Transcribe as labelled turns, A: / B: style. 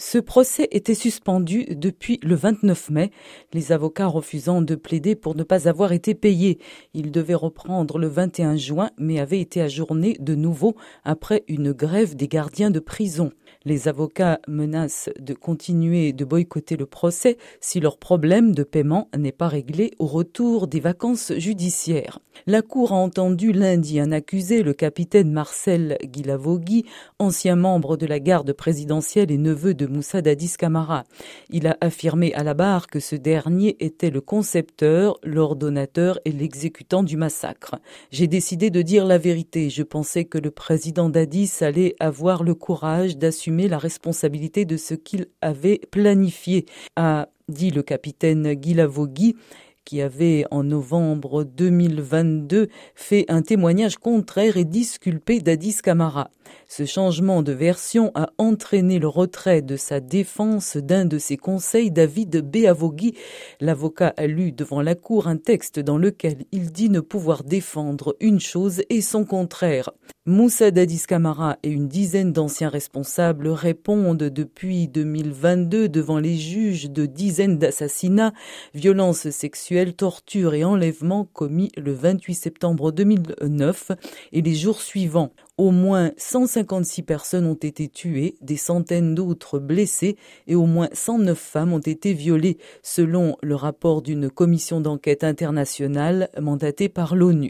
A: Ce procès était suspendu depuis le 29 mai, les avocats refusant de plaider pour ne pas avoir été payés. Il devait reprendre le 21 juin, mais avait été ajourné de nouveau après une grève des gardiens de prison. Les avocats menacent de continuer de boycotter le procès si leur problème de paiement n'est pas réglé au retour des vacances judiciaires. La Cour a entendu lundi un accusé, le capitaine Marcel Guilavogui, ancien membre de la garde présidentielle et neveu de Moussa Dadis Camara. Il a affirmé à la barre que ce dernier était le concepteur, l'ordonnateur et l'exécutant du massacre. J'ai décidé de dire la vérité. Je pensais que le président Dadis allait avoir le courage d'assumer la responsabilité de ce qu'il avait planifié, a dit le capitaine Guilavogui qui avait en novembre 2022 fait un témoignage contraire et disculpé d'Adis Camara. Ce changement de version a entraîné le retrait de sa défense d'un de ses conseils, David Beavogui. L'avocat a lu devant la cour un texte dans lequel il dit ne pouvoir défendre une chose et son contraire. Moussa Dadis Camara et une dizaine d'anciens responsables répondent depuis 2022 devant les juges de dizaines d'assassinats, violences sexuelles, tortures et enlèvements commis le 28 septembre 2009 et les jours suivants. Au moins 156 personnes ont été tuées, des centaines d'autres blessées et au moins 109 femmes ont été violées, selon le rapport d'une commission d'enquête internationale mandatée par l'ONU.